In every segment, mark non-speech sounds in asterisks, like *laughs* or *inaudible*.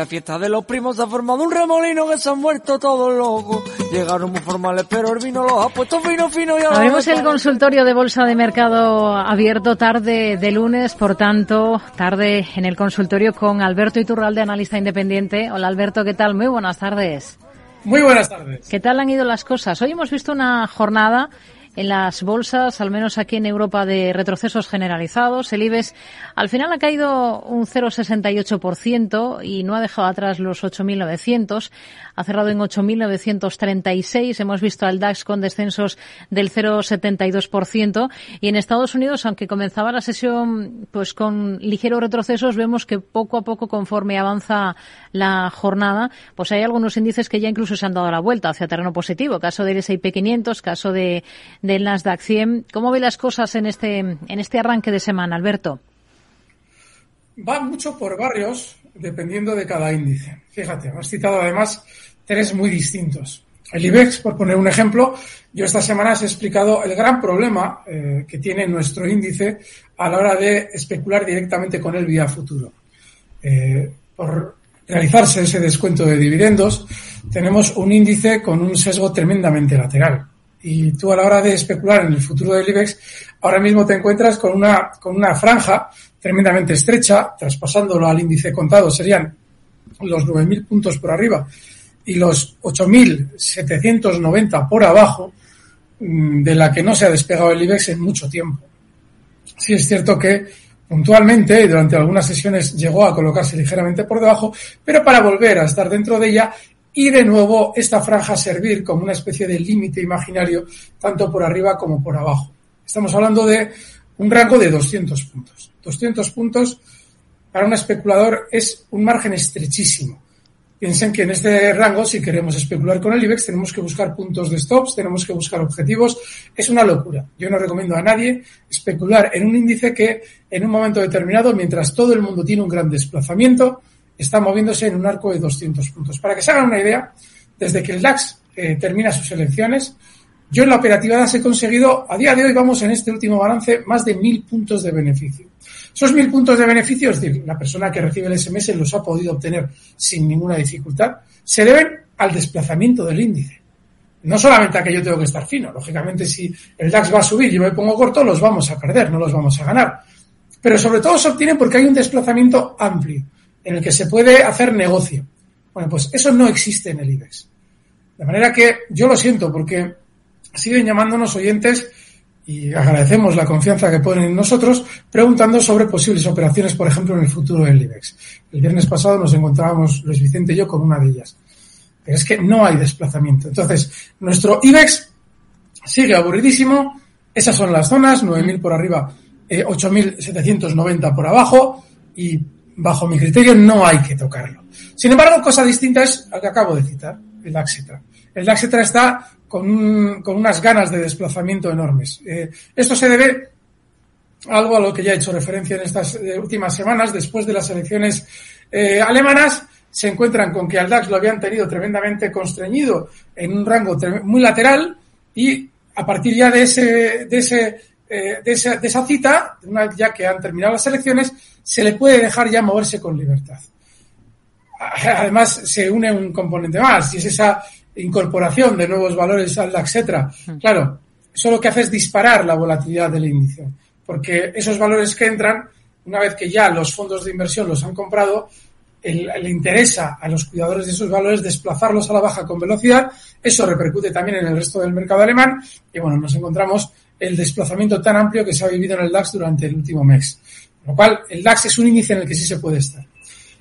La fiesta de los primos se ha formado un remolino que se han muerto todos locos. Llegaron muy formales, pero el vino los ha puesto fino, fino y Abrimos el consultorio de Bolsa de Mercado abierto tarde de lunes, por tanto, tarde en el consultorio con Alberto Iturralde, analista independiente. Hola Alberto, ¿qué tal? Muy buenas tardes. Muy buenas tardes. ¿Qué tal han ido las cosas? Hoy hemos visto una jornada en las bolsas, al menos aquí en Europa, de retrocesos generalizados. El IBEX al final ha caído un 0,68% y no ha dejado atrás los 8.900. Ha cerrado en 8.936. Hemos visto al DAX con descensos del 0,72%. Y en Estados Unidos, aunque comenzaba la sesión pues con ligeros retrocesos, vemos que poco a poco, conforme avanza la jornada, pues hay algunos índices que ya incluso se han dado la vuelta hacia terreno positivo. Caso del S&P 500, caso de del Nasdaq 100. ¿Cómo ve las cosas en este en este arranque de semana, Alberto? Va mucho por barrios dependiendo de cada índice. Fíjate, has citado además tres muy distintos. El IBEX, por poner un ejemplo, yo esta semana os he explicado el gran problema eh, que tiene nuestro índice a la hora de especular directamente con él vía futuro. Eh, por realizarse ese descuento de dividendos, tenemos un índice con un sesgo tremendamente lateral. Y tú a la hora de especular en el futuro del IBEX, ahora mismo te encuentras con una, con una franja tremendamente estrecha, traspasándolo al índice contado serían los 9.000 puntos por arriba y los 8.790 por abajo, mm, de la que no se ha despegado el IBEX en mucho tiempo. Sí es cierto que puntualmente y durante algunas sesiones llegó a colocarse ligeramente por debajo, pero para volver a estar dentro de ella y de nuevo esta franja servir como una especie de límite imaginario tanto por arriba como por abajo. Estamos hablando de un rango de 200 puntos. 200 puntos para un especulador es un margen estrechísimo. Piensen que en este rango, si queremos especular con el IBEX, tenemos que buscar puntos de stops, tenemos que buscar objetivos. Es una locura. Yo no recomiendo a nadie especular en un índice que en un momento determinado, mientras todo el mundo tiene un gran desplazamiento, está moviéndose en un arco de 200 puntos. Para que se hagan una idea, desde que el DAX eh, termina sus elecciones, yo en la operativa DAX he conseguido, a día de hoy vamos en este último balance, más de mil puntos de beneficio. Esos mil puntos de beneficio, es decir, la persona que recibe el SMS los ha podido obtener sin ninguna dificultad, se deben al desplazamiento del índice. No solamente a que yo tengo que estar fino, lógicamente si el DAX va a subir y yo me pongo corto, los vamos a perder, no los vamos a ganar. Pero sobre todo se obtiene porque hay un desplazamiento amplio en el que se puede hacer negocio. Bueno, pues eso no existe en el IBEX. De manera que yo lo siento porque siguen llamándonos oyentes y agradecemos la confianza que ponen en nosotros preguntando sobre posibles operaciones, por ejemplo, en el futuro del IBEX. El viernes pasado nos encontrábamos Luis Vicente y yo con una de ellas. Pero es que no hay desplazamiento. Entonces, nuestro IBEX sigue aburridísimo. Esas son las zonas, 9.000 por arriba, eh, 8.790 por abajo y bajo mi criterio no hay que tocarlo. Sin embargo, cosa distinta es al que acabo de citar, el Daxetra. El Daxetra está con, un, con unas ganas de desplazamiento enormes. Eh, esto se debe algo a lo que ya he hecho referencia en estas eh, últimas semanas, después de las elecciones eh, alemanas, se encuentran con que al DAX lo habían tenido tremendamente constreñido en un rango muy lateral y a partir ya de ese, de ese, eh, de esa, de esa cita, una ya que han terminado las elecciones, se le puede dejar ya moverse con libertad. Además, se une un componente más, y es esa incorporación de nuevos valores al DAX, etcétera. Claro, eso lo que hace es disparar la volatilidad del índice, porque esos valores que entran, una vez que ya los fondos de inversión los han comprado, le interesa a los cuidadores de esos valores desplazarlos a la baja con velocidad. Eso repercute también en el resto del mercado alemán. Y bueno, nos encontramos el desplazamiento tan amplio que se ha vivido en el DAX durante el último mes. Con lo cual, el DAX es un índice en el que sí se puede estar.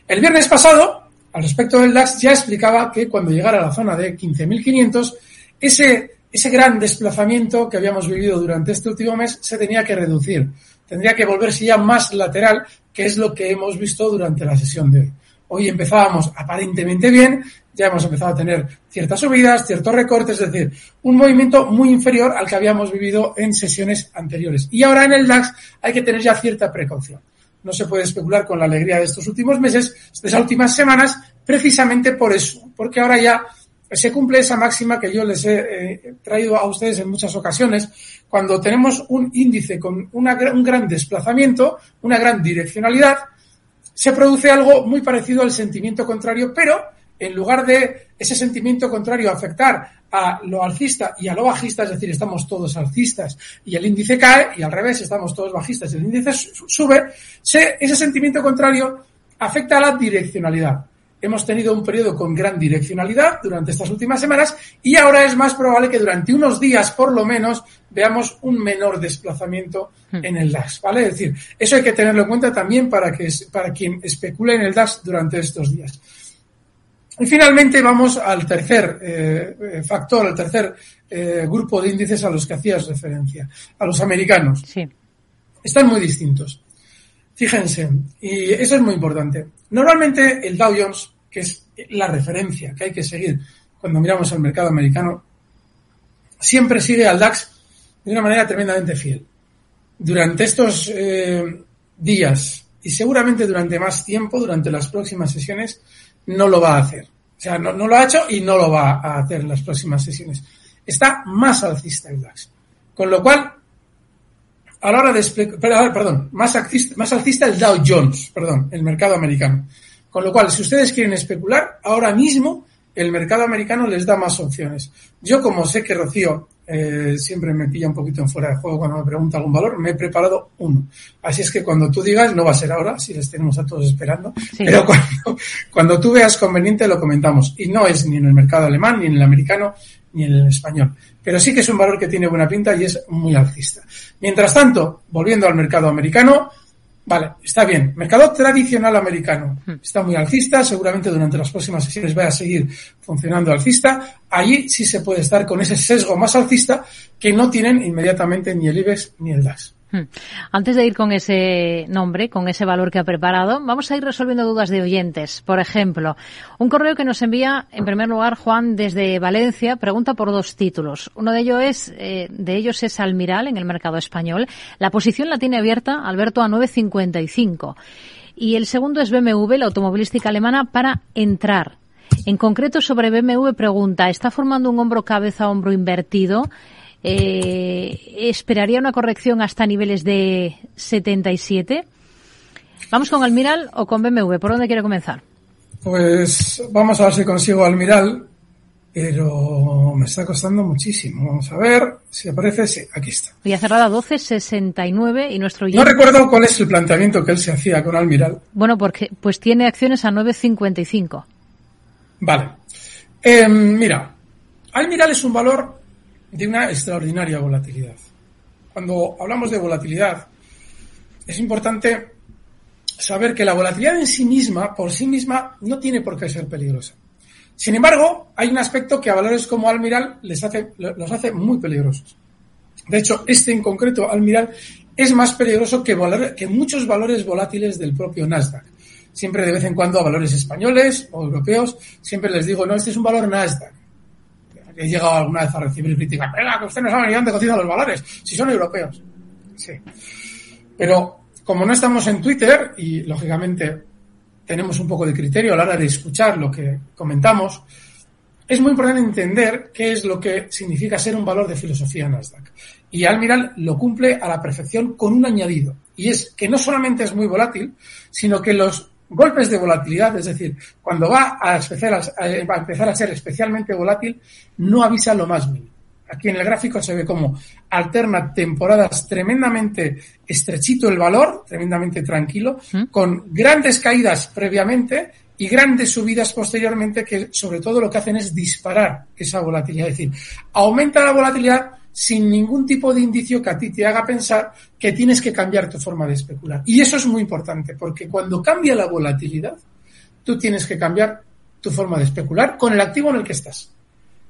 El viernes pasado, al respecto del DAX, ya explicaba que cuando llegara a la zona de 15.500, ese, ese gran desplazamiento que habíamos vivido durante este último mes se tenía que reducir. Tendría que volverse ya más lateral, que es lo que hemos visto durante la sesión de hoy. Hoy empezábamos aparentemente bien, ya hemos empezado a tener ciertas subidas, ciertos recortes, es decir, un movimiento muy inferior al que habíamos vivido en sesiones anteriores. Y ahora en el DAX hay que tener ya cierta precaución. No se puede especular con la alegría de estos últimos meses, de esas últimas semanas, precisamente por eso, porque ahora ya se cumple esa máxima que yo les he eh, traído a ustedes en muchas ocasiones. Cuando tenemos un índice con un gran desplazamiento, una gran direccionalidad, se produce algo muy parecido al sentimiento contrario, pero en lugar de ese sentimiento contrario afectar a lo alcista y a lo bajista, es decir, estamos todos alcistas y el índice cae, y al revés, estamos todos bajistas y el índice sube, ese sentimiento contrario afecta a la direccionalidad. Hemos tenido un periodo con gran direccionalidad durante estas últimas semanas y ahora es más probable que durante unos días, por lo menos, veamos un menor desplazamiento hmm. en el DAX, ¿vale? Es decir, eso hay que tenerlo en cuenta también para que para quien especule en el DAX durante estos días. Y finalmente vamos al tercer eh, eh, factor, al tercer eh, grupo de índices a los que hacías referencia, a los americanos. Sí. Están muy distintos. Fíjense, y eso es muy importante. Normalmente el Dow Jones, que es la referencia que hay que seguir cuando miramos al mercado americano, siempre sigue al DAX de una manera tremendamente fiel. Durante estos eh, días y seguramente durante más tiempo, durante las próximas sesiones, no lo va a hacer. O sea, no, no lo ha hecho y no lo va a hacer en las próximas sesiones. Está más alcista el DAX. Con lo cual, a la hora de perdón, más alcista, más alcista el Dow Jones, perdón, el mercado americano. Con lo cual, si ustedes quieren especular, ahora mismo el mercado americano les da más opciones. Yo, como sé que Rocío eh, siempre me pilla un poquito en fuera de juego cuando me pregunta algún valor, me he preparado uno. Así es que cuando tú digas, no va a ser ahora, si les tenemos a todos esperando, pero cuando, cuando tú veas conveniente lo comentamos. Y no es ni en el mercado alemán, ni en el americano, ni en el español. Pero sí que es un valor que tiene buena pinta y es muy alcista. Mientras tanto, volviendo al mercado americano, vale, está bien. Mercado tradicional americano hmm. está muy alcista, seguramente durante las próximas sesiones va a seguir funcionando alcista. Allí sí se puede estar con ese sesgo más alcista que no tienen inmediatamente ni el IBEX ni el DAS. Hmm. Antes de ir con ese nombre, con ese valor que ha preparado, vamos a ir resolviendo dudas de oyentes. Por ejemplo, un correo que nos envía, en primer lugar, Juan desde Valencia, pregunta por dos títulos. Uno de ellos es, eh, de ellos es Almiral en el mercado español. La posición la tiene abierta Alberto a 9.55. Y el segundo es BMW, la automovilística alemana, para entrar. En concreto, sobre BMW pregunta, ¿está formando un hombro cabeza hombro invertido? Eh, esperaría una corrección hasta niveles de 77. ¿Vamos con Almiral o con BMW? ¿Por dónde quiere comenzar? Pues vamos a ver si consigo Almiral, pero me está costando muchísimo. Vamos a ver si aparece. Sí, aquí está. Y ha cerrado a 12.69 y nuestro... No recuerdo cuál es el planteamiento que él se hacía con Almiral. Bueno, porque pues tiene acciones a 9.55. Vale. Eh, mira, Almiral es un valor de una extraordinaria volatilidad. Cuando hablamos de volatilidad, es importante saber que la volatilidad en sí misma, por sí misma, no tiene por qué ser peligrosa. Sin embargo, hay un aspecto que a valores como Almiral les hace, los hace muy peligrosos. De hecho, este en concreto, Almiral, es más peligroso que, que muchos valores volátiles del propio Nasdaq. Siempre de vez en cuando a valores españoles o europeos, siempre les digo, no, este es un valor Nasdaq he llegado alguna vez a recibir críticas. Venga, que usted no sabe ni dónde cotizan los valores, si son europeos. Sí. Pero como no estamos en Twitter y lógicamente tenemos un poco de criterio a la hora de escuchar lo que comentamos, es muy importante entender qué es lo que significa ser un valor de filosofía Nasdaq. Y Almiral lo cumple a la perfección con un añadido. Y es que no solamente es muy volátil, sino que los golpes de volatilidad, es decir, cuando va a, empezar a ser especialmente volátil, no avisa lo más mínimo. Aquí en el gráfico se ve como alterna temporadas tremendamente estrechito el valor, tremendamente tranquilo, ¿Mm? con grandes caídas previamente y grandes subidas posteriormente que sobre todo lo que hacen es disparar esa volatilidad. Es decir, aumenta la volatilidad sin ningún tipo de indicio que a ti te haga pensar que tienes que cambiar tu forma de especular. Y eso es muy importante, porque cuando cambia la volatilidad, tú tienes que cambiar tu forma de especular con el activo en el que estás.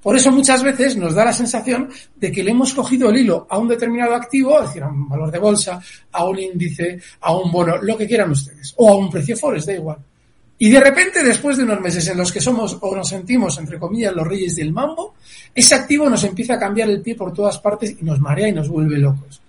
Por eso muchas veces nos da la sensación de que le hemos cogido el hilo a un determinado activo, es decir, a un valor de bolsa, a un índice, a un bono, lo que quieran ustedes, o a un precio forex, da igual. Y de repente, después de unos meses en los que somos o nos sentimos, entre comillas, los reyes del mambo, ese activo nos empieza a cambiar el pie por todas partes y nos marea y nos vuelve locos.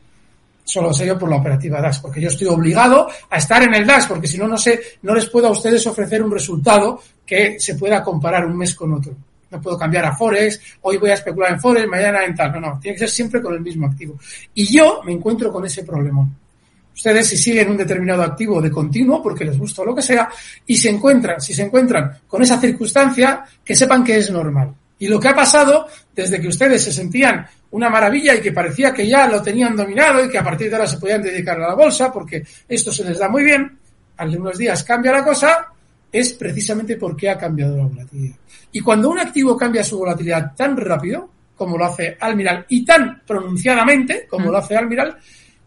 Solo sé yo por la operativa DAX, porque yo estoy obligado a estar en el DAX, porque si no, no sé, no les puedo a ustedes ofrecer un resultado que se pueda comparar un mes con otro. No puedo cambiar a Forex, hoy voy a especular en Forex, mañana en tal. No, no, tiene que ser siempre con el mismo activo. Y yo me encuentro con ese problema. Ustedes si siguen un determinado activo de continuo, porque les gusta o lo que sea, y se encuentran, si se encuentran con esa circunstancia, que sepan que es normal. Y lo que ha pasado desde que ustedes se sentían una maravilla y que parecía que ya lo tenían dominado y que a partir de ahora se podían dedicar a la bolsa porque esto se les da muy bien, al de unos días cambia la cosa, es precisamente porque ha cambiado la volatilidad. Y cuando un activo cambia su volatilidad tan rápido, como lo hace Almiral, y tan pronunciadamente, como mm. lo hace Almiral,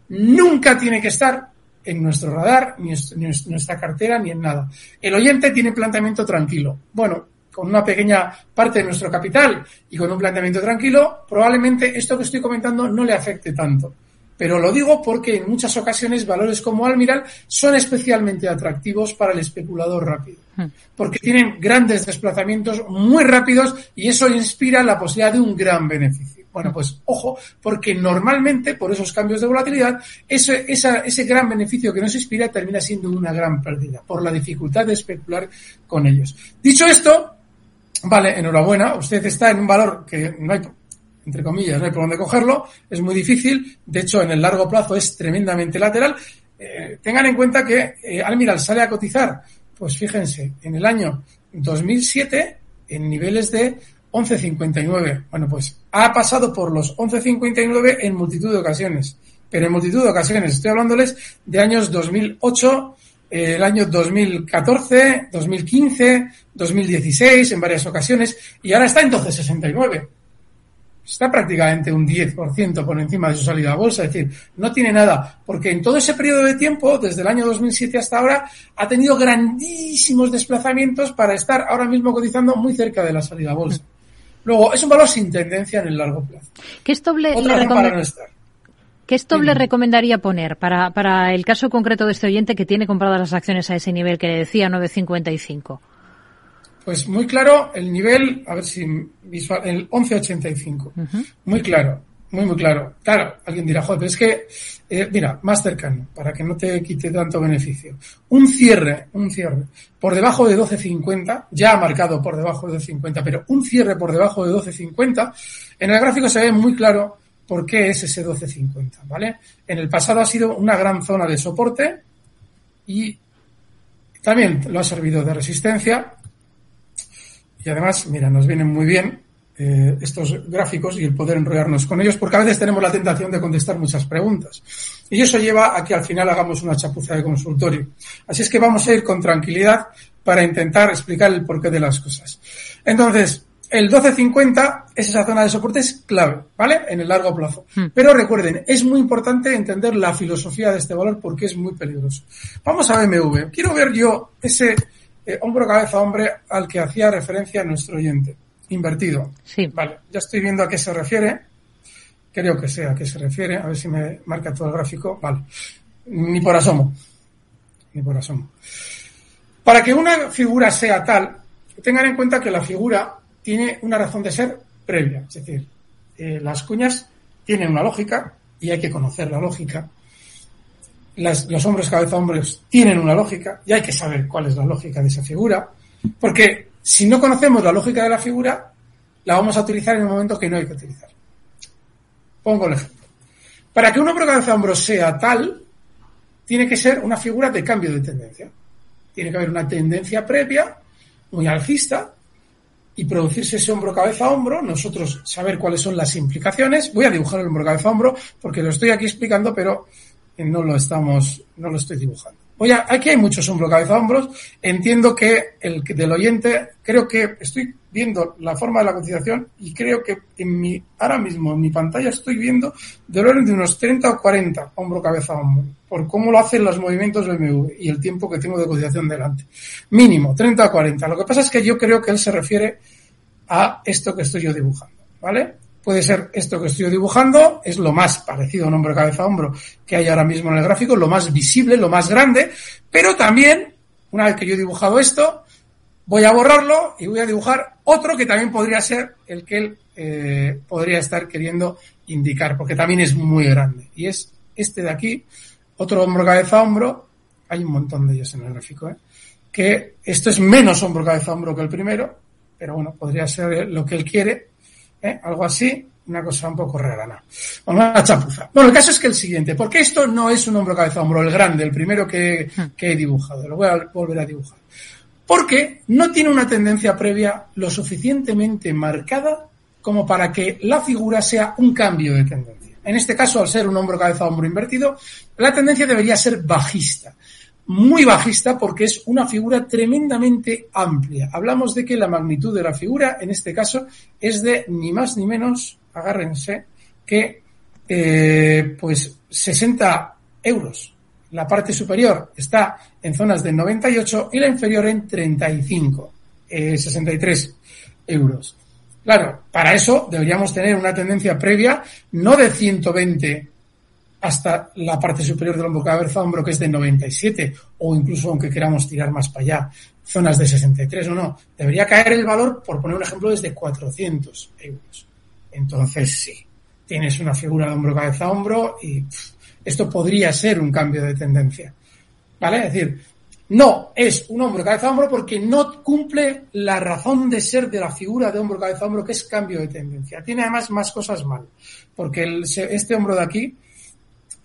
nunca tiene que estar en nuestro radar, ni en nuestra cartera, ni en nada. El oyente tiene planteamiento tranquilo. Bueno, con una pequeña parte de nuestro capital y con un planteamiento tranquilo, probablemente esto que estoy comentando no le afecte tanto. Pero lo digo porque en muchas ocasiones valores como Almiral son especialmente atractivos para el especulador rápido. Hmm. Porque tienen grandes desplazamientos muy rápidos y eso inspira la posibilidad de un gran beneficio. Bueno, pues ojo, porque normalmente por esos cambios de volatilidad, ese, ese gran beneficio que nos inspira termina siendo una gran pérdida por la dificultad de especular con ellos. Dicho esto, vale, enhorabuena, usted está en un valor que no hay entre comillas, no hay por dónde cogerlo, es muy difícil, de hecho en el largo plazo es tremendamente lateral. Eh, tengan en cuenta que eh, Almiral sale a cotizar, pues fíjense, en el año 2007 en niveles de 11.59. Bueno, pues ha pasado por los 11.59 en multitud de ocasiones, pero en multitud de ocasiones, estoy hablándoles de años 2008, eh, el año 2014, 2015, 2016 en varias ocasiones y ahora está en 12.69 está prácticamente un 10% por encima de su salida a bolsa. Es decir, no tiene nada, porque en todo ese periodo de tiempo, desde el año 2007 hasta ahora, ha tenido grandísimos desplazamientos para estar ahora mismo cotizando muy cerca de la salida a bolsa. Luego, es un valor sin tendencia en el largo plazo. ¿Qué es doble ¿Qué stop le recomendaría poner para, para el caso concreto de este oyente que tiene compradas las acciones a ese nivel que le decía, 9.55? Pues muy claro el nivel, a ver si visual, el 1185. Muy claro, muy, muy claro. Claro, alguien dirá, joder, pero es que, eh, mira, más cercano, para que no te quite tanto beneficio. Un cierre, un cierre por debajo de 12.50, ya marcado por debajo de 12.50, pero un cierre por debajo de 12.50, en el gráfico se ve muy claro por qué es ese 12.50, ¿vale? En el pasado ha sido una gran zona de soporte y también lo ha servido de resistencia y además, mira, nos vienen muy bien eh, estos gráficos y el poder enrollarnos con ellos, porque a veces tenemos la tentación de contestar muchas preguntas. Y eso lleva a que al final hagamos una chapuza de consultorio. Así es que vamos a ir con tranquilidad para intentar explicar el porqué de las cosas. Entonces, el 1250 es esa zona de soporte es clave, ¿vale? En el largo plazo. Hmm. Pero recuerden, es muy importante entender la filosofía de este valor porque es muy peligroso. Vamos a BMW. Quiero ver yo ese eh, hombro, cabeza, hombre al que hacía referencia nuestro oyente. Invertido. Sí. Vale, ya estoy viendo a qué se refiere. Creo que sé a qué se refiere. A ver si me marca todo el gráfico. Vale. Ni por asomo. Ni por asomo. Para que una figura sea tal, tengan en cuenta que la figura tiene una razón de ser previa. Es decir, eh, las cuñas tienen una lógica y hay que conocer la lógica los hombres cabeza hombres tienen una lógica y hay que saber cuál es la lógica de esa figura, porque si no conocemos la lógica de la figura, la vamos a utilizar en el momento que no hay que utilizar. Pongo el ejemplo. Para que un hombro cabeza hombros sea tal, tiene que ser una figura de cambio de tendencia. Tiene que haber una tendencia previa, muy alcista, y producirse ese hombro cabeza hombro, nosotros saber cuáles son las implicaciones. Voy a dibujar el hombro cabeza hombro porque lo estoy aquí explicando, pero no lo estamos, no lo estoy dibujando. Oye, aquí hay muchos hombro, cabeza, hombros. Entiendo que el del oyente, creo que estoy viendo la forma de la cotización y creo que en mi, ahora mismo en mi pantalla estoy viendo de orden de unos 30 o 40 hombro, cabeza, hombro, por cómo lo hacen los movimientos BMW y el tiempo que tengo de cotización delante. Mínimo, 30 o 40. Lo que pasa es que yo creo que él se refiere a esto que estoy yo dibujando, ¿vale? Puede ser esto que estoy dibujando, es lo más parecido a un hombro cabeza hombro que hay ahora mismo en el gráfico, lo más visible, lo más grande, pero también una vez que yo he dibujado esto, voy a borrarlo y voy a dibujar otro que también podría ser el que él eh, podría estar queriendo indicar, porque también es muy grande. Y es este de aquí, otro hombro, cabeza, hombro. Hay un montón de ellos en el gráfico, ¿eh? que esto es menos hombro, cabeza, hombro que el primero, pero bueno, podría ser lo que él quiere, ¿eh? algo así, una cosa un poco rara, ¿no? una chapuza. Bueno, el caso es que el siguiente, porque esto no es un hombro, cabeza, hombro, el grande, el primero que, que he dibujado, lo voy a volver a dibujar. Porque no tiene una tendencia previa lo suficientemente marcada como para que la figura sea un cambio de tendencia. En este caso, al ser un hombro, cabeza, hombro invertido, la tendencia debería ser bajista. Muy bajista porque es una figura tremendamente amplia. Hablamos de que la magnitud de la figura, en este caso, es de ni más ni menos, agárrense, que eh, pues 60 euros. La parte superior está en zonas de 98 y la inferior en 35, eh, 63 euros. Claro, para eso deberíamos tener una tendencia previa, no de 120 hasta la parte superior del hombro cabeza hombro que es de 97 o incluso aunque queramos tirar más para allá, zonas de 63 o no, debería caer el valor, por poner un ejemplo, desde 400 euros. Entonces sí, tienes una figura de hombro cabeza hombro y esto podría ser un cambio de tendencia. ¿Vale? Es decir, no es un hombro cabeza hombro porque no cumple la razón de ser de la figura de hombro cabeza hombro que es cambio de tendencia. Tiene además más cosas mal, porque este hombro de aquí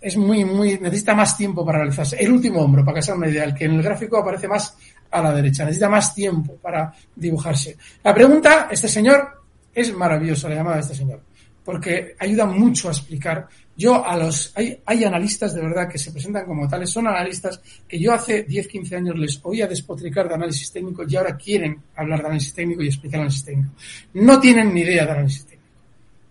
es muy, muy, necesita más tiempo para realizarse. El último hombro, para que sea una idea, el que en el gráfico aparece más a la derecha, necesita más tiempo para dibujarse. La pregunta, este señor, es maravillosa la llamada de este señor, porque ayuda mucho a explicar yo a los, hay, hay analistas de verdad que se presentan como tales, son analistas que yo hace 10, 15 años les oía despotricar de análisis técnico y ahora quieren hablar de análisis técnico y explicar análisis técnico. No tienen ni idea de análisis técnico.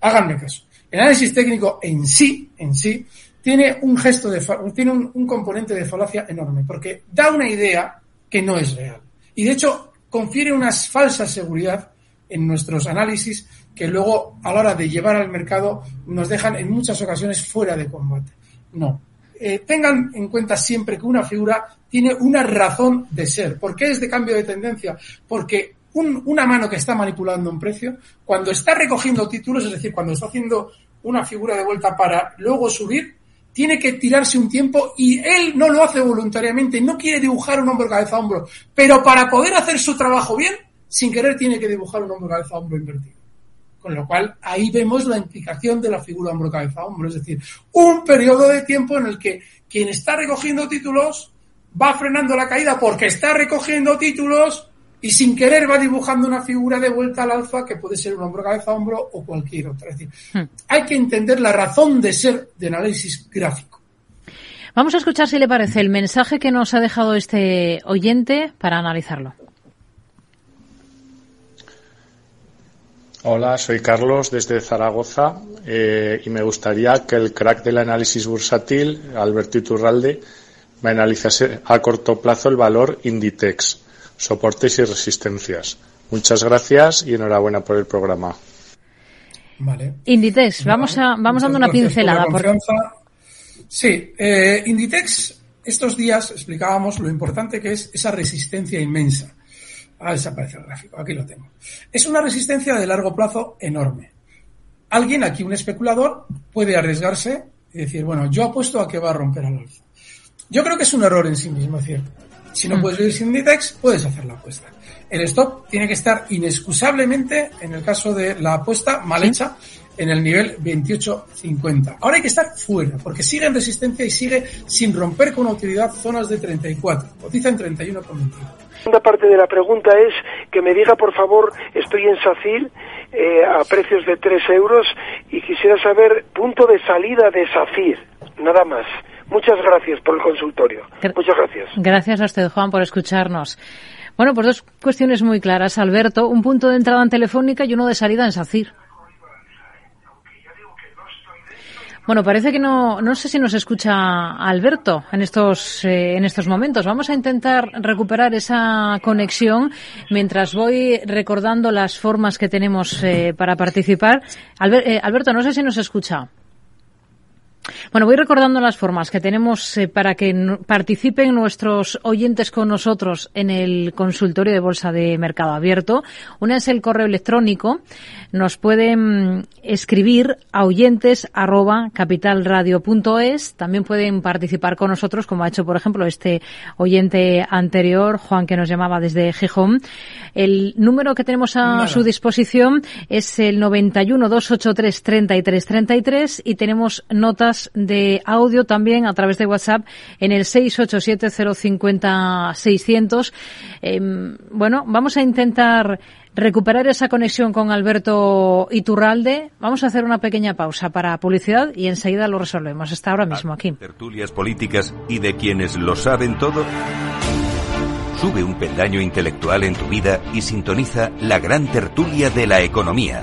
Háganme caso. El análisis técnico en sí, en sí, tiene un gesto de, tiene un, componente de falacia enorme, porque da una idea que no es real. Y de hecho, confiere una falsa seguridad en nuestros análisis que luego a la hora de llevar al mercado nos dejan en muchas ocasiones fuera de combate. No. Eh, tengan en cuenta siempre que una figura tiene una razón de ser. ¿Por qué es de cambio de tendencia? Porque un, una mano que está manipulando un precio, cuando está recogiendo títulos, es decir, cuando está haciendo una figura de vuelta para luego subir, tiene que tirarse un tiempo y él no lo hace voluntariamente, no quiere dibujar un hombro cabeza a hombro, pero para poder hacer su trabajo bien, sin querer tiene que dibujar un hombro cabeza a hombro invertido. Con lo cual, ahí vemos la implicación de la figura hombro-cabeza-hombro. Es decir, un periodo de tiempo en el que quien está recogiendo títulos va frenando la caída porque está recogiendo títulos y sin querer va dibujando una figura de vuelta al alfa que puede ser un hombro-cabeza-hombro o cualquier otra. Es decir, hmm. hay que entender la razón de ser de análisis gráfico. Vamos a escuchar si le parece el mensaje que nos ha dejado este oyente para analizarlo. Hola, soy Carlos desde Zaragoza eh, y me gustaría que el crack del análisis bursátil, Alberto Iturralde, me analizase a corto plazo el valor Inditex, soportes y resistencias. Muchas gracias y enhorabuena por el programa. Vale. Inditex, vamos a vamos dando una pincelada. Por... Sí, eh, Inditex, estos días explicábamos lo importante que es esa resistencia inmensa ha desaparecido el gráfico, aquí lo tengo. Es una resistencia de largo plazo enorme. Alguien, aquí un especulador, puede arriesgarse y decir, bueno, yo apuesto a que va a romper al alza. Yo creo que es un error en sí mismo, es decir, si no mm. puedes vivir sin Inditex, puedes hacer la apuesta. El stop tiene que estar inexcusablemente, en el caso de la apuesta mal hecha, en el nivel 28.50. Ahora hay que estar fuera, porque sigue en resistencia y sigue sin romper con utilidad zonas de 34. Cotiza en 31,21. La segunda parte de la pregunta es que me diga, por favor, estoy en SACIR eh, a precios de 3 euros y quisiera saber punto de salida de SACIR, nada más. Muchas gracias por el consultorio. Muchas gracias. Gracias a usted, Juan, por escucharnos. Bueno, pues dos cuestiones muy claras, Alberto. Un punto de entrada en Telefónica y uno de salida en SACIR. Bueno, parece que no, no sé si nos escucha Alberto en estos, eh, en estos momentos. Vamos a intentar recuperar esa conexión mientras voy recordando las formas que tenemos eh, para participar. Eh, Alberto, no sé si nos escucha. Bueno, voy recordando las formas que tenemos eh, para que participen nuestros oyentes con nosotros en el consultorio de Bolsa de Mercado Abierto. Una es el correo electrónico. Nos pueden escribir a oyentes arroba capitalradio.es. También pueden participar con nosotros, como ha hecho, por ejemplo, este oyente anterior, Juan, que nos llamaba desde Gijón. El número que tenemos a su disposición es el 91 283 33 33 y tenemos notas de audio también a través de WhatsApp en el 687-050-600. Em, bueno, vamos a intentar recuperar esa conexión con Alberto Iturralde. Vamos a hacer una pequeña pausa para publicidad y enseguida lo resolvemos. Está ahora mismo aquí. Tertulias políticas y de quienes lo saben todo. Sube un peldaño intelectual en tu vida y sintoniza la gran tertulia de la economía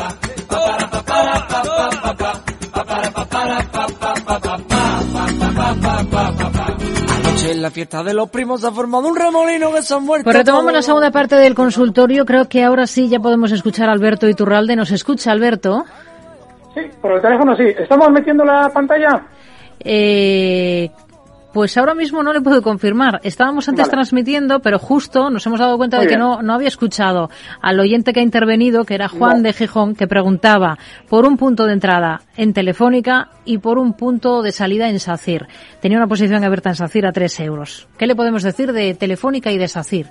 En la fiesta de los primos ha formado un remolino que se han muerto. Pues retomamos la segunda parte del consultorio. Creo que ahora sí ya podemos escuchar a Alberto Iturralde. ¿Nos escucha, Alberto? Sí, por el teléfono sí. ¿Estamos metiendo la pantalla? Eh, pues ahora mismo no le puedo confirmar. Estábamos antes transmitiendo, pero justo nos hemos dado cuenta de que no, no había escuchado al oyente que ha intervenido, que era Juan de Gijón, que preguntaba por un punto de entrada en Telefónica y por un punto de salida en SACIR. Tenía una posición abierta en SACIR a 3 euros. ¿Qué le podemos decir de Telefónica y de SACIR?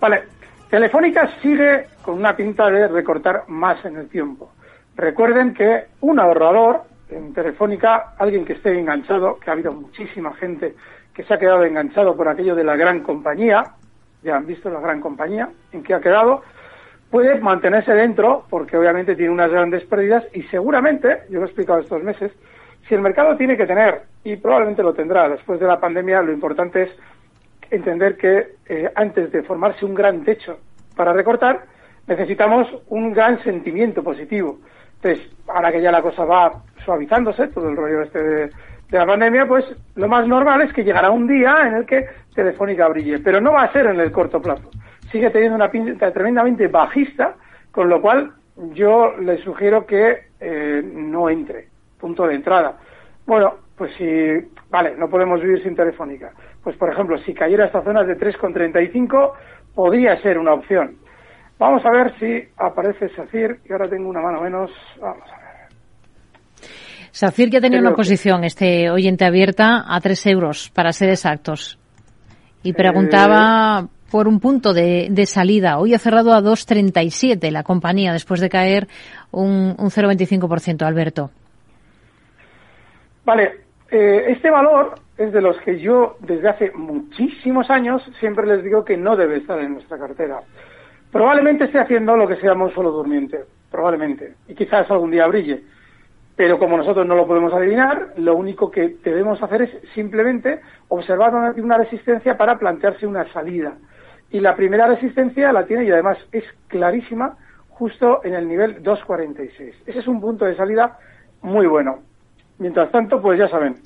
Vale, Telefónica sigue con una pinta de recortar más en el tiempo. Recuerden que un ahorrador en Telefónica alguien que esté enganchado, que ha habido muchísima gente que se ha quedado enganchado por aquello de la gran compañía, ya han visto la gran compañía en que ha quedado, puede mantenerse dentro porque obviamente tiene unas grandes pérdidas y seguramente, yo lo he explicado estos meses, si el mercado tiene que tener, y probablemente lo tendrá después de la pandemia, lo importante es entender que eh, antes de formarse un gran techo para recortar, necesitamos un gran sentimiento positivo. Entonces, ahora que ya la cosa va suavizándose, todo el rollo este de, la pandemia, pues lo más normal es que llegará un día en el que Telefónica brille, pero no va a ser en el corto plazo. Sigue teniendo una pinta tremendamente bajista, con lo cual yo le sugiero que eh, no entre, punto de entrada. Bueno, pues si, vale, no podemos vivir sin Telefónica. Pues por ejemplo, si cayera a estas zonas de 3,35, podría ser una opción. Vamos a ver si aparece SACIR, y ahora tengo una mano menos. Vamos a ver. Safir ya tenía una posición, este oyente abierta, a 3 euros, para ser exactos. Y preguntaba eh, por un punto de, salida. Hoy ha cerrado a 2,37 la compañía, después de caer un, un 0,25%, Alberto. Vale, eh, este valor es de los que yo desde hace muchísimos años siempre les digo que no debe estar en nuestra cartera. Probablemente esté haciendo lo que se llama un solo durmiente, probablemente, y quizás algún día brille pero como nosotros no lo podemos adivinar, lo único que debemos hacer es simplemente observar una resistencia para plantearse una salida. Y la primera resistencia la tiene y además es clarísima justo en el nivel 2.46. Ese es un punto de salida muy bueno. Mientras tanto, pues ya saben,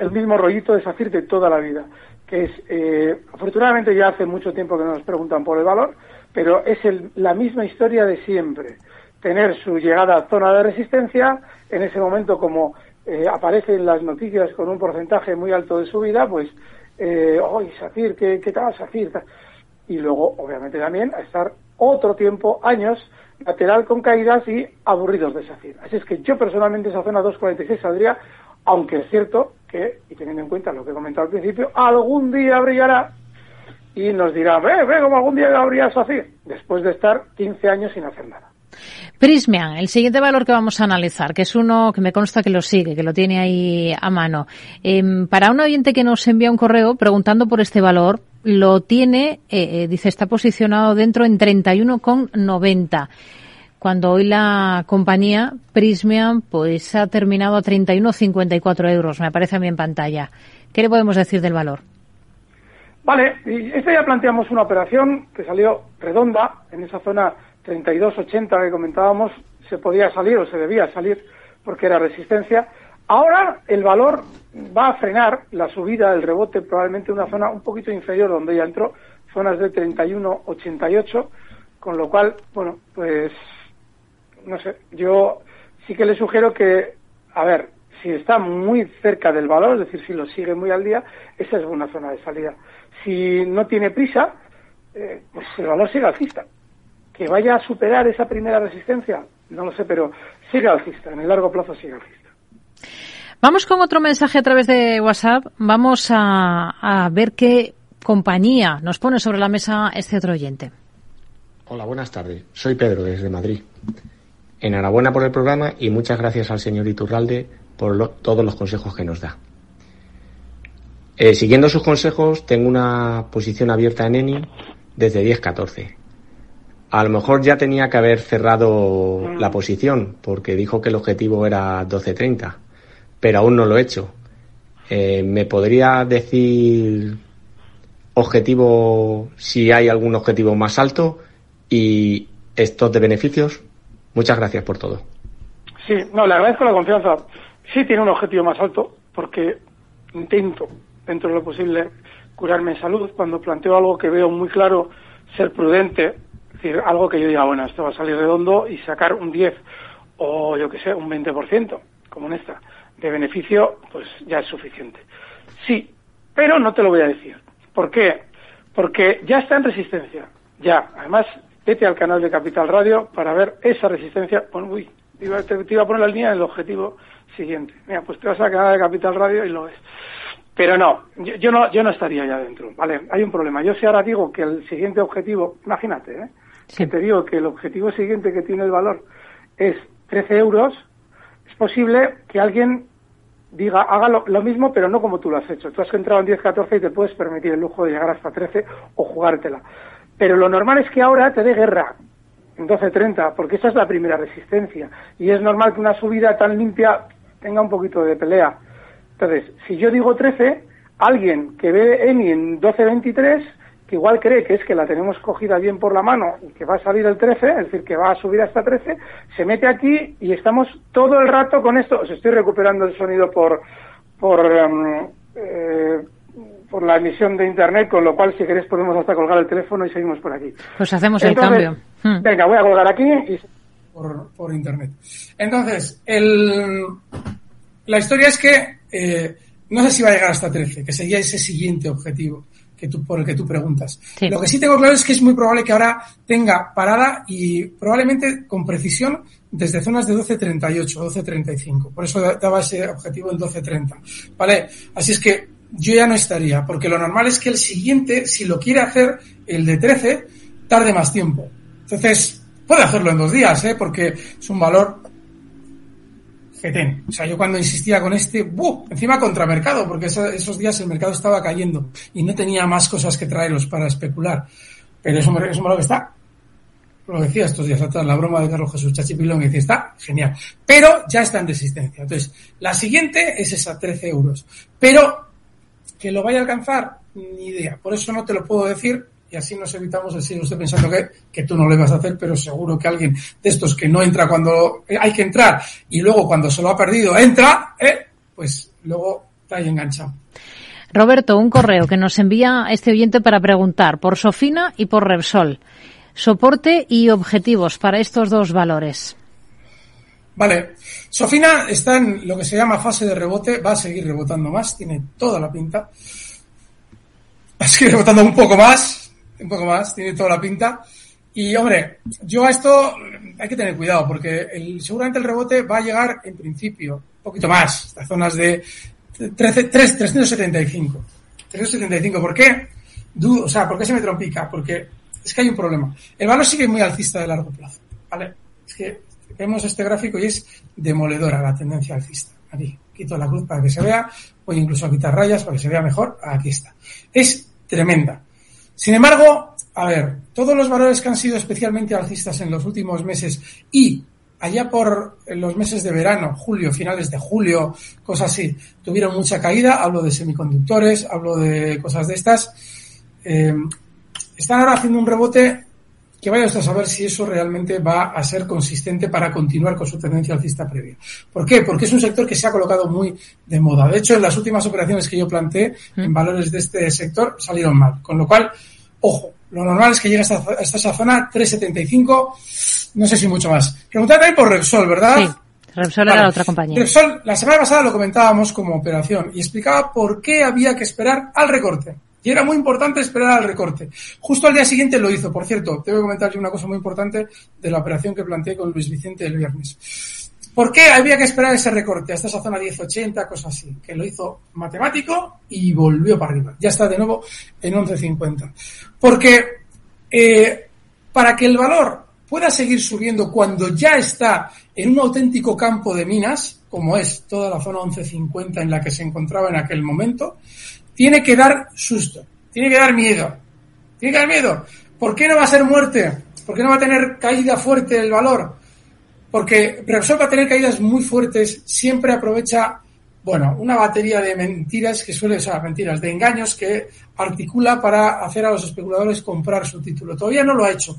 el mismo rollito de SACIR de toda la vida, que es, eh, afortunadamente ya hace mucho tiempo que nos preguntan por el valor, pero es la misma historia de siempre tener su llegada a zona de resistencia, en ese momento como eh, aparece en las noticias con un porcentaje muy alto de subida, pues, eh, ¡ay, Safir, qué, qué tal, Safir! Y luego, obviamente, también a estar otro tiempo, años, lateral con caídas y aburridos de Safir. Así es que yo personalmente esa zona 2.46 saldría, aunque es cierto que, y teniendo en cuenta lo que he comentado al principio, algún día brillará y nos dirá, ve, ve, como algún día habría SACIR, después de estar 15 años sin hacer nada. Prismian, el siguiente valor que vamos a analizar, que es uno que me consta que lo sigue, que lo tiene ahí a mano. Em, para un oyente que nos envía un correo preguntando por este valor, lo tiene, eh, eh, dice, está posicionado dentro en 31,90 cuando hoy la compañía Prismian pues ha terminado a 31,54 euros, me aparece a mí en pantalla. ¿Qué le podemos decir del valor? Vale, y este ya planteamos una operación que salió redonda en esa zona 32,80 que comentábamos, se podía salir o se debía salir porque era resistencia. Ahora el valor va a frenar la subida, el rebote, probablemente en una zona un poquito inferior donde ya entró, zonas de 31,88, con lo cual, bueno, pues no sé, yo sí que le sugiero que, a ver, si está muy cerca del valor, es decir, si lo sigue muy al día, esa es una zona de salida. Si no tiene prisa, eh, pues el valor sigue alcista. Que vaya a superar esa primera resistencia, no lo sé, pero sigue alcista, en el largo plazo sigue alcista. Vamos con otro mensaje a través de WhatsApp. Vamos a, a ver qué compañía nos pone sobre la mesa este otro oyente. Hola, buenas tardes. Soy Pedro desde Madrid. Enhorabuena por el programa y muchas gracias al señor Iturralde por todos los consejos que nos da. Eh, siguiendo sus consejos, tengo una posición abierta en ENI desde 10.14. A lo mejor ya tenía que haber cerrado la posición porque dijo que el objetivo era 12.30, pero aún no lo he hecho. Eh, ¿Me podría decir objetivo si hay algún objetivo más alto y estos de beneficios? Muchas gracias por todo. Sí, no, le agradezco la confianza. Sí tiene un objetivo más alto, porque intento, dentro de lo posible, curarme en salud. Cuando planteo algo que veo muy claro, ser prudente, es decir, algo que yo diga, bueno, esto va a salir redondo y sacar un 10 o yo que sé, un 20%, como en esta, de beneficio, pues ya es suficiente. Sí, pero no te lo voy a decir. ¿Por qué? Porque ya está en resistencia. Ya. Además, vete al canal de Capital Radio para ver esa resistencia. Bueno, uy, te, iba a poner la línea del objetivo siguiente. Mira, pues te vas al canal de Capital Radio y lo ves. Pero no, yo, no, yo no estaría ya dentro, ¿vale? Hay un problema. Yo si ahora digo que el siguiente objetivo, imagínate, ¿eh? Que te digo que el objetivo siguiente que tiene el valor es 13 euros, es posible que alguien diga, haga lo, lo, mismo, pero no como tú lo has hecho. Tú has entrado en 10, 14 y te puedes permitir el lujo de llegar hasta 13 o jugártela. Pero lo normal es que ahora te dé guerra en 12.30, porque esa es la primera resistencia. Y es normal que una subida tan limpia tenga un poquito de pelea. Entonces, si yo digo 13, alguien que ve ENI en 12.23, que igual cree que es que la tenemos cogida bien por la mano y que va a salir el 13, es decir, que va a subir hasta 13, se mete aquí y estamos todo el rato con esto. Os estoy recuperando el sonido por, por um, eh, por la emisión de Internet, con lo cual, si queréis, podemos hasta colgar el teléfono y seguimos por aquí. Pues hacemos el cambio. Hmm. Venga, voy a colgar aquí y... por, por Internet. Entonces, el, la historia es que eh, no sé si va a llegar hasta 13, que sería ese siguiente objetivo que tú, por el que tú preguntas. Sí. Lo que sí tengo claro es que es muy probable que ahora tenga parada y probablemente con precisión desde zonas de 12.38, 12.35. Por eso daba ese objetivo en 12.30. ¿Vale? Así es que yo ya no estaría, porque lo normal es que el siguiente, si lo quiere hacer, el de 13, tarde más tiempo. Entonces, puede hacerlo en dos días, ¿eh? porque es un valor fetén. O sea, yo cuando insistía con este, ¡buh! encima contra mercado, porque esos días el mercado estaba cayendo y no tenía más cosas que traeros para especular. Pero eso, eso es lo que está. Lo decía estos días atrás, la broma de Carlos Jesús Chachipilón, y dice, está genial. Pero ya está en resistencia. Entonces, la siguiente es esa, 13 euros. Pero que lo vaya a alcanzar, ni idea. Por eso no te lo puedo decir y así nos evitamos el sigue usted pensando que, que tú no lo vas a hacer, pero seguro que alguien de estos que no entra cuando hay que entrar y luego cuando se lo ha perdido entra, ¿eh? pues luego está ahí enganchado. Roberto, un correo que nos envía este oyente para preguntar por Sofina y por Repsol. Soporte y objetivos para estos dos valores. Vale, Sofina está en lo que se llama fase de rebote, va a seguir rebotando más, tiene toda la pinta. Va a seguir rebotando un poco más, un poco más, tiene toda la pinta. Y hombre, yo a esto hay que tener cuidado porque el, seguramente el rebote va a llegar en principio un poquito más, a zonas de 13, 3, 375. 375, ¿por qué? o sea, ¿por qué se me trompica? Porque es que hay un problema. El valor sigue muy alcista de largo plazo, ¿vale? Es que vemos este gráfico y es demoledora la tendencia alcista. Aquí, quito la cruz para que se vea, voy incluso a quitar rayas para que se vea mejor. Aquí está. Es tremenda. Sin embargo, a ver, todos los valores que han sido especialmente alcistas en los últimos meses y allá por los meses de verano, julio, finales de julio, cosas así, tuvieron mucha caída. Hablo de semiconductores, hablo de cosas de estas. Eh, están ahora haciendo un rebote que vaya a saber si eso realmente va a ser consistente para continuar con su tendencia alcista previa. ¿Por qué? Porque es un sector que se ha colocado muy de moda. De hecho, en las últimas operaciones que yo planteé en valores de este sector salieron mal. Con lo cual, ojo, lo normal es que llegue hasta, esa zona 375, no sé si mucho más. Preguntad también por Repsol, ¿verdad? Sí. Repsol era la otra compañía. Repsol, la semana pasada lo comentábamos como operación y explicaba por qué había que esperar al recorte. Y era muy importante esperar al recorte. Justo al día siguiente lo hizo. Por cierto, tengo que comentarle una cosa muy importante de la operación que planteé con Luis Vicente el viernes. ¿Por qué había que esperar ese recorte hasta esa zona 1080, cosas así? Que lo hizo matemático y volvió para arriba. Ya está de nuevo en 11.50. Porque eh, para que el valor pueda seguir subiendo cuando ya está en un auténtico campo de minas, como es toda la zona 11.50 en la que se encontraba en aquel momento, tiene que dar susto, tiene que dar miedo, tiene que dar miedo. ¿Por qué no va a ser muerte? ¿Por qué no va a tener caída fuerte el valor? Porque Repsol va a tener caídas muy fuertes, siempre aprovecha, bueno, una batería de mentiras que suele, ser mentiras, de engaños que articula para hacer a los especuladores comprar su título. Todavía no lo ha hecho.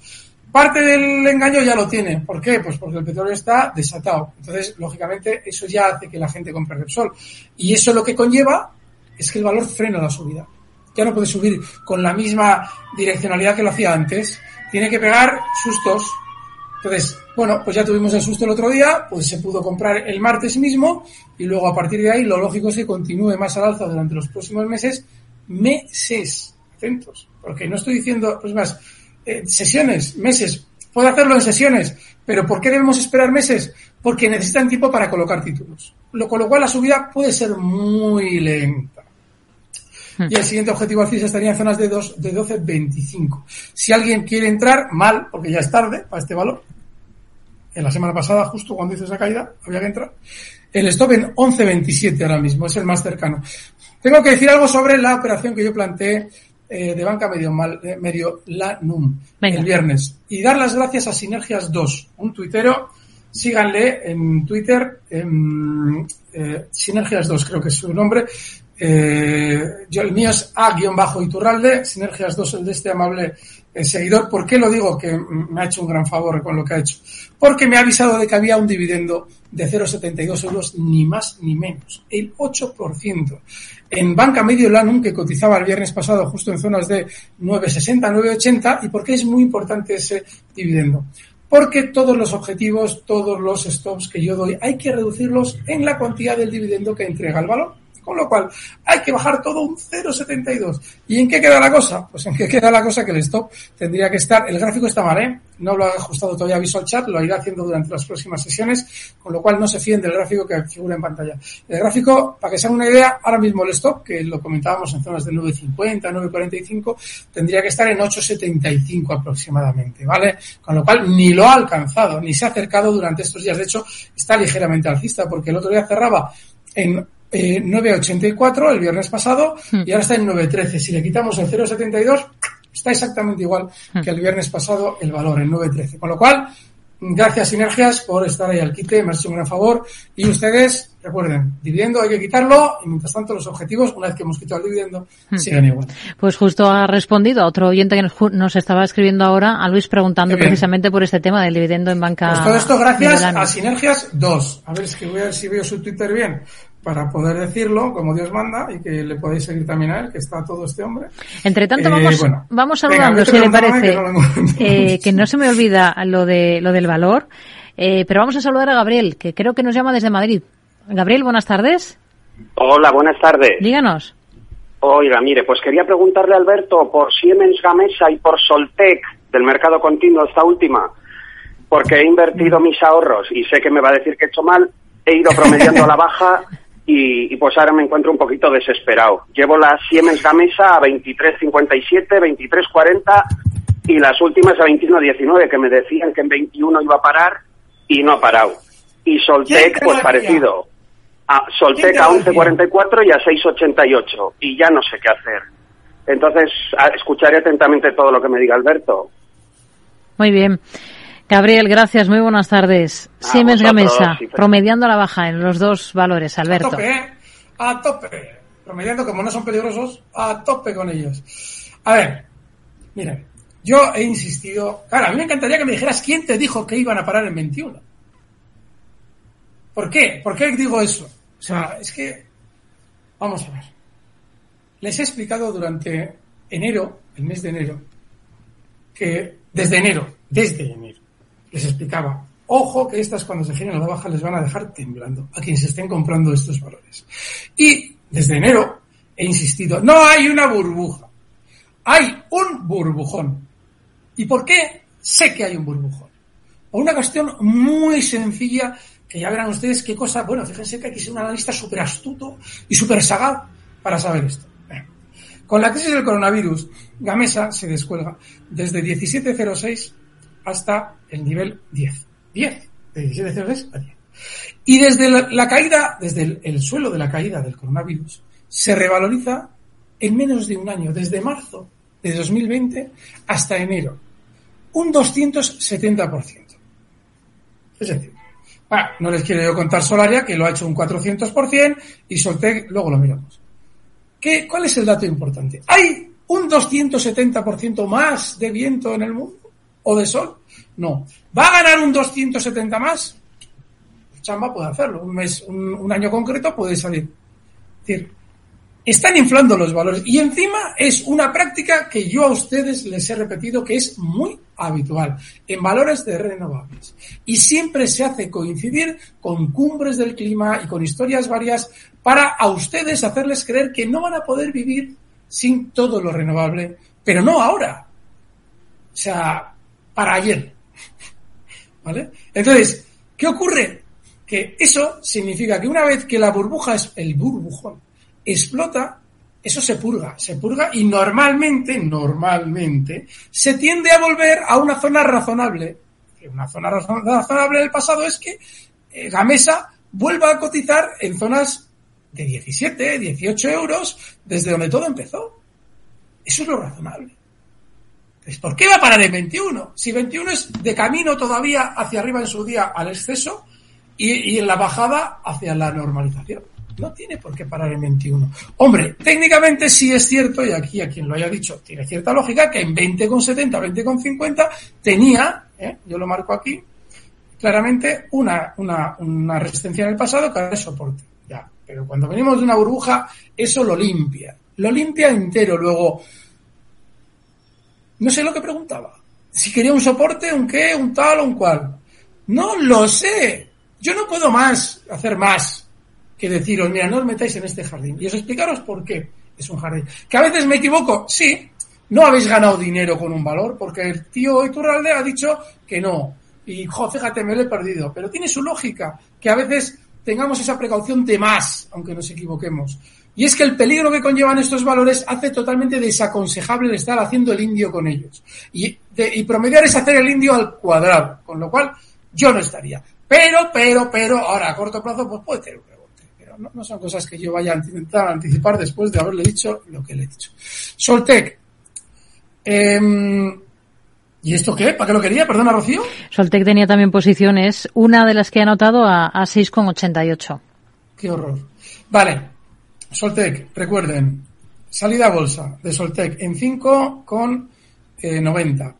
Parte del engaño ya lo tiene. ¿Por qué? Pues porque el petróleo está desatado. Entonces, lógicamente, eso ya hace que la gente compre Repsol. Y eso lo que conlleva es que el valor frena la subida. Ya no puede subir con la misma direccionalidad que lo hacía antes. Tiene que pegar sustos. Entonces, bueno, pues ya tuvimos el susto el otro día, pues se pudo comprar el martes mismo y luego a partir de ahí lo lógico es que continúe más al alza durante los próximos meses, meses, atentos, porque no estoy diciendo, pues más, eh, sesiones, meses, puede hacerlo en sesiones, pero ¿por qué debemos esperar meses? Porque necesitan tiempo para colocar títulos, lo, con lo cual la subida puede ser muy lenta. Y el siguiente objetivo alcista estaría en zonas de, dos, de 12.25. Si alguien quiere entrar, mal, porque ya es tarde para este valor. En la semana pasada, justo cuando hizo esa caída, había que entrar. El stop en 11.27 ahora mismo, es el más cercano. Tengo que decir algo sobre la operación que yo planteé eh, de banca medio, mal, eh, medio la NUM el viernes. Y dar las gracias a Sinergias 2, un tuitero. Síganle en Twitter, en, eh, Sinergias 2 creo que es su nombre, eh, yo, el mío es A-Iturralde, Sinergias 2, el de este amable eh, seguidor. ¿Por qué lo digo? Que me ha hecho un gran favor con lo que ha hecho. Porque me ha avisado de que había un dividendo de 0,72 euros, ni más ni menos. El 8%. En Banca Medio Lanum, que cotizaba el viernes pasado justo en zonas de 9,60, 9,80. ¿Y por qué es muy importante ese dividendo? Porque todos los objetivos, todos los stops que yo doy, hay que reducirlos en la cantidad del dividendo que entrega el valor. Con lo cual, hay que bajar todo un 0,72. ¿Y en qué queda la cosa? Pues en qué queda la cosa que el stop tendría que estar. El gráfico está mal, ¿eh? No lo ha ajustado todavía Visual Chat, lo irá haciendo durante las próximas sesiones, con lo cual no se fíen del gráfico que figura en pantalla. El gráfico, para que se hagan una idea, ahora mismo el stop, que lo comentábamos en zonas de 9.50, 9.45, tendría que estar en 8.75 aproximadamente, ¿vale? Con lo cual, ni lo ha alcanzado, ni se ha acercado durante estos días. De hecho, está ligeramente alcista, porque el otro día cerraba en eh, 9,84 el viernes pasado hmm. y ahora está en 9,13. Si le quitamos el 0,72, está exactamente igual hmm. que el viernes pasado el valor, en 9,13. Con lo cual, gracias Sinergias por estar ahí al quite, me ha hecho un gran favor. Y ustedes, recuerden, dividendo hay que quitarlo y mientras tanto los objetivos, una vez que hemos quitado el dividendo, hmm. siguen igual. Pues justo ha respondido a otro oyente que nos, estaba escribiendo ahora, a Luis preguntando precisamente por este tema del dividendo en banca. Pues todo esto gracias a Sinergias 2. A ver, es que voy a ver si veo su Twitter bien para poder decirlo como Dios manda y que le podéis seguir también a él, que está todo este hombre. Entre tanto, vamos, eh, vamos saludando, si le parece, eh, que no, se me olvida lo, de, lo del valor, eh, pero vamos a saludar a Gabriel, que creo que nos llama desde Madrid. Gabriel, buenas tardes. Hola, buenas tardes. Díganos. Oiga, mire, pues quería preguntarle a Alberto por Siemens Gamesa y por Soltec del mercado continuo, esta última, porque he invertido mis ahorros y sé que me va a decir que he hecho mal, he ido promediando a la baja *laughs* y, pues ahora me encuentro un poquito desesperado. Llevo la Siemens Gamesa a 23.57, 23.40 y las últimas a 21.19 que me decían que en 21 iba a parar y no ha parado. Y Soltec pues parecido. A, Soltec a 11.44 y a 6.88 y ya no sé qué hacer. Entonces, escucharé atentamente todo lo que me diga Alberto. Muy bien. Gabriel, gracias. Muy buenas tardes. Siemens Gamesa, promediando la baja en los dos valores, Alberto. A tope, ¿eh? A tope. Promediando, como no son peligrosos, a tope con ellos. A ver, mira, yo he insistido. Claro, a mí me encantaría que me dijeras quién te dijo que iban a parar en 21. ¿Por qué? ¿Por qué digo eso? O sea, es que. Vamos a ver. Les he explicado durante enero, el mes de enero, que desde enero, desde enero, les explicaba, ojo que estas cuando se giren a la baja les van a dejar temblando a quienes estén comprando estos valores. Y desde enero he insistido, no hay una burbuja, hay un burbujón. ¿Y por qué sé que hay un burbujón? Por una cuestión muy sencilla que ya verán ustedes qué cosa, bueno, fíjense que aquí es un analista súper astuto y súper sagaz para saber esto. Con la crisis del coronavirus, Gamesa se descuelga desde 1706 hasta el nivel 10. 10. De 1706 a 10. Y desde la, caída, desde el, suelo de la caída del coronavirus, se revaloriza en menos de un año, desde marzo de 2020 hasta enero. Un 270%. Es decir, no les quiero yo contar Solaria, que lo ha hecho un 400%, y Soltec, luego lo miramos. ¿Qué, ¿Cuál es el dato importante? ¿Hay un 270% más de viento en el mundo? ¿O de sol? No. ¿Va a ganar un 270 más? Chamba puede hacerlo. Un mes, un, año concreto puede salir. Es decir, están inflando los valores. Y encima es una práctica que yo a ustedes les he repetido que es muy habitual en valores de renovables. Y siempre se hace coincidir con cumbres del clima y con historias varias para a ustedes hacerles creer que no van a poder vivir sin todo lo renovable, pero no ahora. O sea, para ayer. ¿Vale? Entonces, ¿qué ocurre? Que eso significa que una vez que la burbuja, es el burbujón, explota, eso se purga, se purga y normalmente, normalmente, se tiende a volver a una zona razonable. Una zona razonable del pasado es que eh, Gamesa vuelva a cotizar en zonas de 17, 18 euros, desde donde todo empezó. Eso es lo razonable. ¿Por qué va a parar en 21? Si 21 es de camino todavía hacia arriba en su día al exceso y, en la bajada hacia la normalización. No tiene por qué parar en 21. Hombre, técnicamente sí es cierto, y aquí a quien lo haya dicho tiene cierta lógica, que en 20,70, 20,50 tenía, ¿eh? yo lo marco aquí, claramente una, una, una resistencia en el pasado que ahora es soporte. Ya, pero cuando venimos de una burbuja, eso lo limpia. Lo limpia entero. Luego, no sé lo que preguntaba. Si quería un soporte, un qué, un tal o un cual. No lo sé. Yo no puedo más, hacer más que deciros, mira, no os metáis en este jardín. Y os explicaros por qué es un jardín. Que a veces me equivoco, sí. No habéis ganado dinero con un valor, porque el tío Iturralde ha dicho que no. Y, jo, fíjate, me lo he perdido. Pero tiene su lógica, que a veces tengamos esa precaución de más, aunque nos equivoquemos. Y es que el peligro que conllevan estos valores hace totalmente desaconsejable el estar haciendo el indio con ellos. Y, y promediar es hacer el indio al cuadrado, con lo cual yo no estaría. Pero, pero, pero, ahora a corto plazo pues puede tener un rebote. Pero no, son cosas que yo vaya a intentar anticipar después de haberle dicho lo que le he dicho. Soltec. Em, ¿Y esto qué? ¿Para qué lo quería? Perdona, Rocío. Soltec tenía también posiciones, una de las que he anotado a, a 6,88. Qué horror. Vale, Soltec, recuerden, salida a bolsa de Soltec en 5,90. Eh,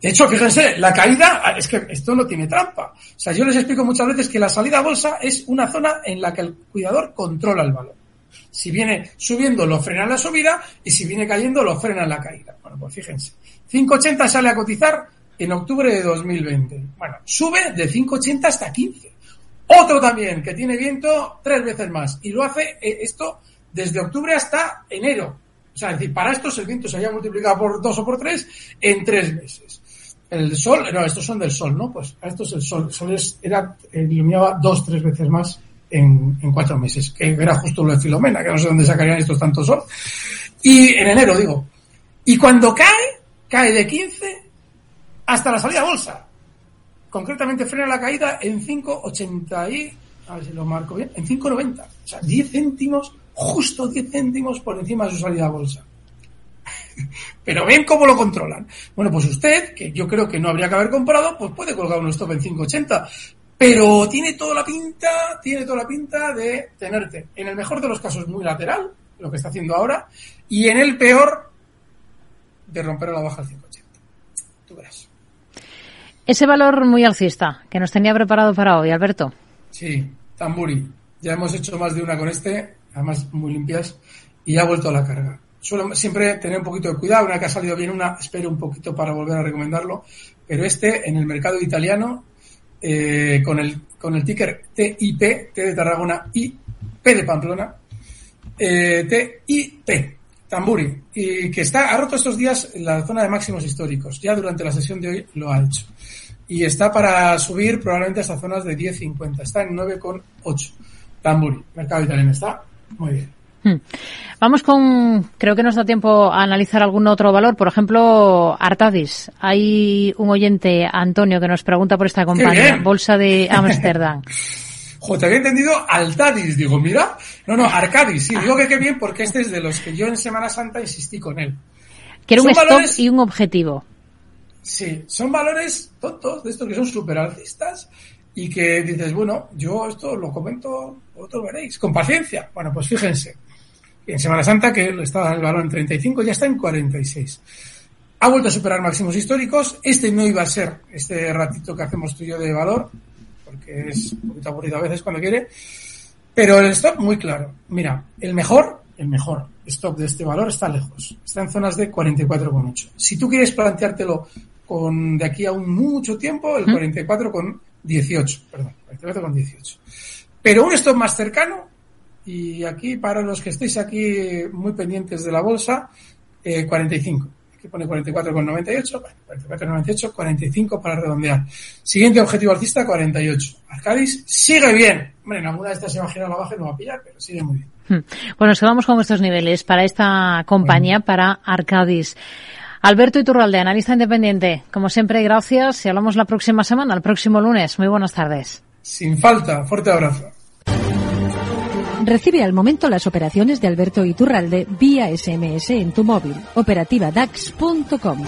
de hecho, fíjense, la caída, es que esto no tiene trampa. O sea, yo les explico muchas veces que la salida a bolsa es una zona en la que el cuidador controla el valor. Si viene subiendo, lo frena la subida y si viene cayendo, lo frena la caída. Bueno, pues fíjense. 5,80 sale a cotizar en octubre de 2020. Bueno, sube de 5,80 hasta 15. Otro también que tiene viento tres veces más y lo hace eh, esto desde octubre hasta enero. O sea, es decir, para estos el viento se había multiplicado por dos o por tres en tres meses. El sol, no, estos son del sol, ¿no? Pues a estos el sol, el sol era, iluminaba dos, tres veces más en, cuatro meses, que era justo lo de Filomena, que no sé dónde sacarían estos tantos sol. Y en enero, digo. Y cuando cae, cae de 15 hasta la salida bolsa. Concretamente frena la caída en 5,80 y, a ver si lo marco bien, en 5,90. O sea, 10 céntimos, justo 10 céntimos por encima de su salida bolsa. *laughs* Pero ven cómo lo controlan. Bueno, pues usted, que yo creo que no habría que haber comprado, pues puede colgar un stop en 5,80. Pero tiene toda la pinta, tiene toda la pinta de tenerte, en el mejor de los casos, muy lateral, lo que está haciendo ahora, y en el peor, de romper la baja al 5,80. Tú verás. Ese valor muy alcista que nos tenía preparado para hoy, Alberto. Sí, Tamburi. Ya hemos hecho más de una con este, además muy limpias, y ha vuelto a la carga. Suelo siempre tener un poquito de cuidado, una que ha salido bien una, espero un poquito para volver a recomendarlo, pero este en el mercado italiano, eh, con, el, con el ticker TIP, T de Tarragona y P de Pamplona, eh, TIP, Tamburi, y que está, ha roto estos días la zona de máximos históricos. Ya durante la sesión de hoy lo ha hecho. Y está para subir probablemente hasta zonas de 10.50. Está en 9,8. Tamburi, mercado italiano está muy bien. Hmm. Vamos con, creo que nos da tiempo a analizar algún otro valor, por ejemplo, Artadis. Hay un oyente, Antonio, que nos pregunta por esta compañía, Bolsa de *laughs* Ámsterdam. Jo, te había entendido Altadis, digo, mira. No, no, Arcadis, sí, digo que qué bien porque este es de los que yo en Semana Santa insistí con él. Quiero un stop y un objetivo. Sí, son valores tontos, de estos que son súper alcistas y que dices, bueno, yo esto lo comento, vosotros veréis, con paciencia. Bueno, pues fíjense, en Semana Santa, que estaba el valor en 35, ya está en 46. Ha vuelto a superar máximos históricos. Este no iba a ser este ratito que hacemos tú y yo de valor, porque es un poquito aburrido a veces cuando quiere. Pero el stop muy claro. Mira, el mejor, el mejor stop de este valor está lejos. Está en zonas de 44,8. Si tú quieres planteártelo con de aquí a un mucho tiempo, el 44,18. Perdón, 44,18. Pero un stop más cercano, y aquí para los que estéis aquí muy pendientes de la bolsa, eh, 45. Aquí pone 44,98, 44,98, 45 para redondear. Siguiente objetivo alcista, 48. Arcadis sigue bien. Hombre, en alguna de estas se va a girar la baja y no va a pillar, pero sigue muy bien. Hmm. Bueno, nos quedamos con estos niveles para esta compañía, para Arcadis. Alberto Iturralde, analista independiente. Como siempre, gracias y hablamos la próxima semana, el próximo lunes. Muy buenas tardes. Sin falta. Fuerte abrazo. Recibe al momento las operaciones de Alberto Iturralde vía SMS en tu móvil. Operativa DAX.com.